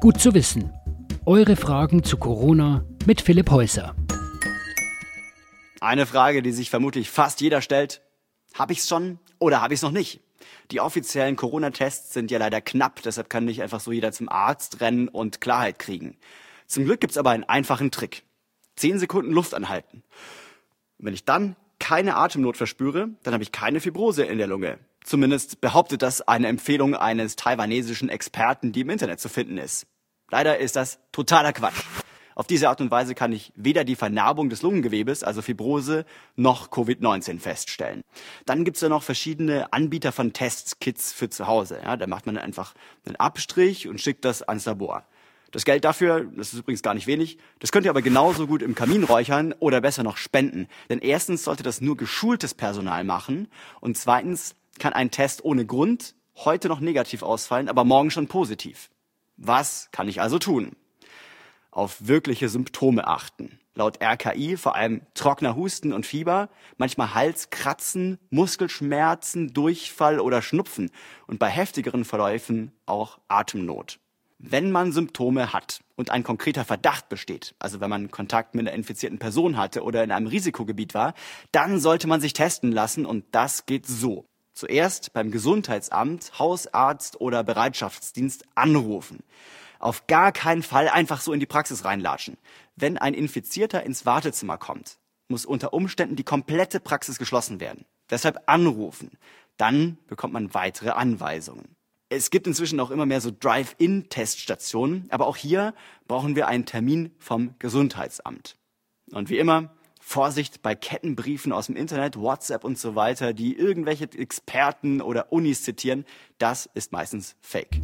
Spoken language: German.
Gut zu wissen. Eure Fragen zu Corona mit Philipp Häuser. Eine Frage, die sich vermutlich fast jeder stellt. Habe ich's schon oder habe ich's noch nicht? Die offiziellen Corona-Tests sind ja leider knapp, deshalb kann nicht einfach so jeder zum Arzt rennen und Klarheit kriegen. Zum Glück gibt's aber einen einfachen Trick. Zehn Sekunden Luft anhalten. Und wenn ich dann keine Atemnot verspüre, dann habe ich keine Fibrose in der Lunge. Zumindest behauptet das eine Empfehlung eines taiwanesischen Experten, die im Internet zu finden ist. Leider ist das totaler Quatsch. Auf diese Art und Weise kann ich weder die Vernarbung des Lungengewebes, also Fibrose, noch Covid-19 feststellen. Dann gibt's ja noch verschiedene Anbieter von Testkits für zu Hause. Ja, da macht man einfach einen Abstrich und schickt das ans Labor. Das Geld dafür, das ist übrigens gar nicht wenig, das könnt ihr aber genauso gut im Kamin räuchern oder besser noch spenden. Denn erstens sollte das nur geschultes Personal machen und zweitens kann ein Test ohne Grund heute noch negativ ausfallen, aber morgen schon positiv. Was kann ich also tun? Auf wirkliche Symptome achten. Laut RKI vor allem trockener Husten und Fieber, manchmal Halskratzen, Muskelschmerzen, Durchfall oder Schnupfen und bei heftigeren Verläufen auch Atemnot. Wenn man Symptome hat und ein konkreter Verdacht besteht, also wenn man Kontakt mit einer infizierten Person hatte oder in einem Risikogebiet war, dann sollte man sich testen lassen und das geht so. Zuerst beim Gesundheitsamt, Hausarzt oder Bereitschaftsdienst anrufen. Auf gar keinen Fall einfach so in die Praxis reinlatschen. Wenn ein Infizierter ins Wartezimmer kommt, muss unter Umständen die komplette Praxis geschlossen werden. Deshalb anrufen. Dann bekommt man weitere Anweisungen. Es gibt inzwischen auch immer mehr so Drive-In-Teststationen, aber auch hier brauchen wir einen Termin vom Gesundheitsamt. Und wie immer, Vorsicht bei Kettenbriefen aus dem Internet, WhatsApp und so weiter, die irgendwelche Experten oder Unis zitieren, das ist meistens Fake.